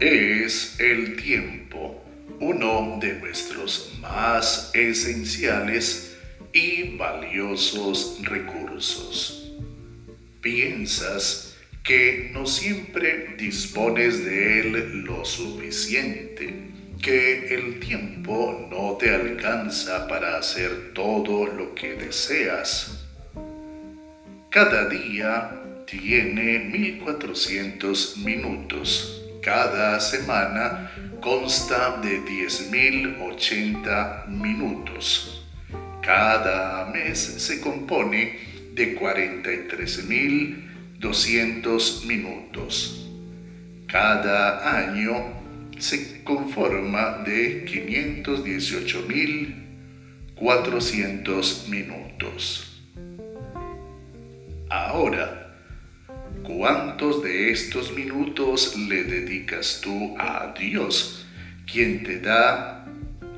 Es el tiempo uno de nuestros más esenciales y valiosos recursos. Piensas que no siempre dispones de él lo suficiente, que el tiempo no te alcanza para hacer todo lo que deseas. Cada día tiene 1400 minutos cada semana consta de 10.080 minutos. Cada mes se compone de 43.200 minutos. Cada año se conforma de 518.400 minutos. Ahora, ¿Cuántos de estos minutos le dedicas tú a Dios, quien te da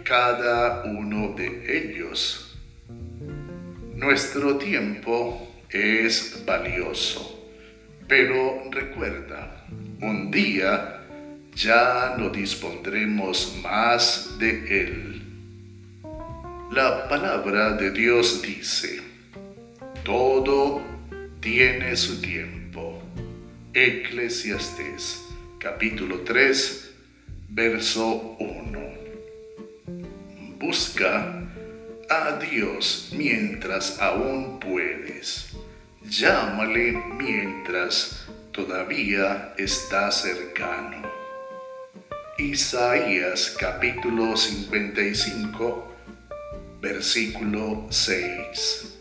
cada uno de ellos? Nuestro tiempo es valioso, pero recuerda, un día ya no dispondremos más de él. La palabra de Dios dice, todo tiene su tiempo Eclesiastés capítulo 3 verso 1. Busca a Dios mientras aún puedes. Llámale mientras todavía está cercano. Isaías capítulo 55 versículo 6.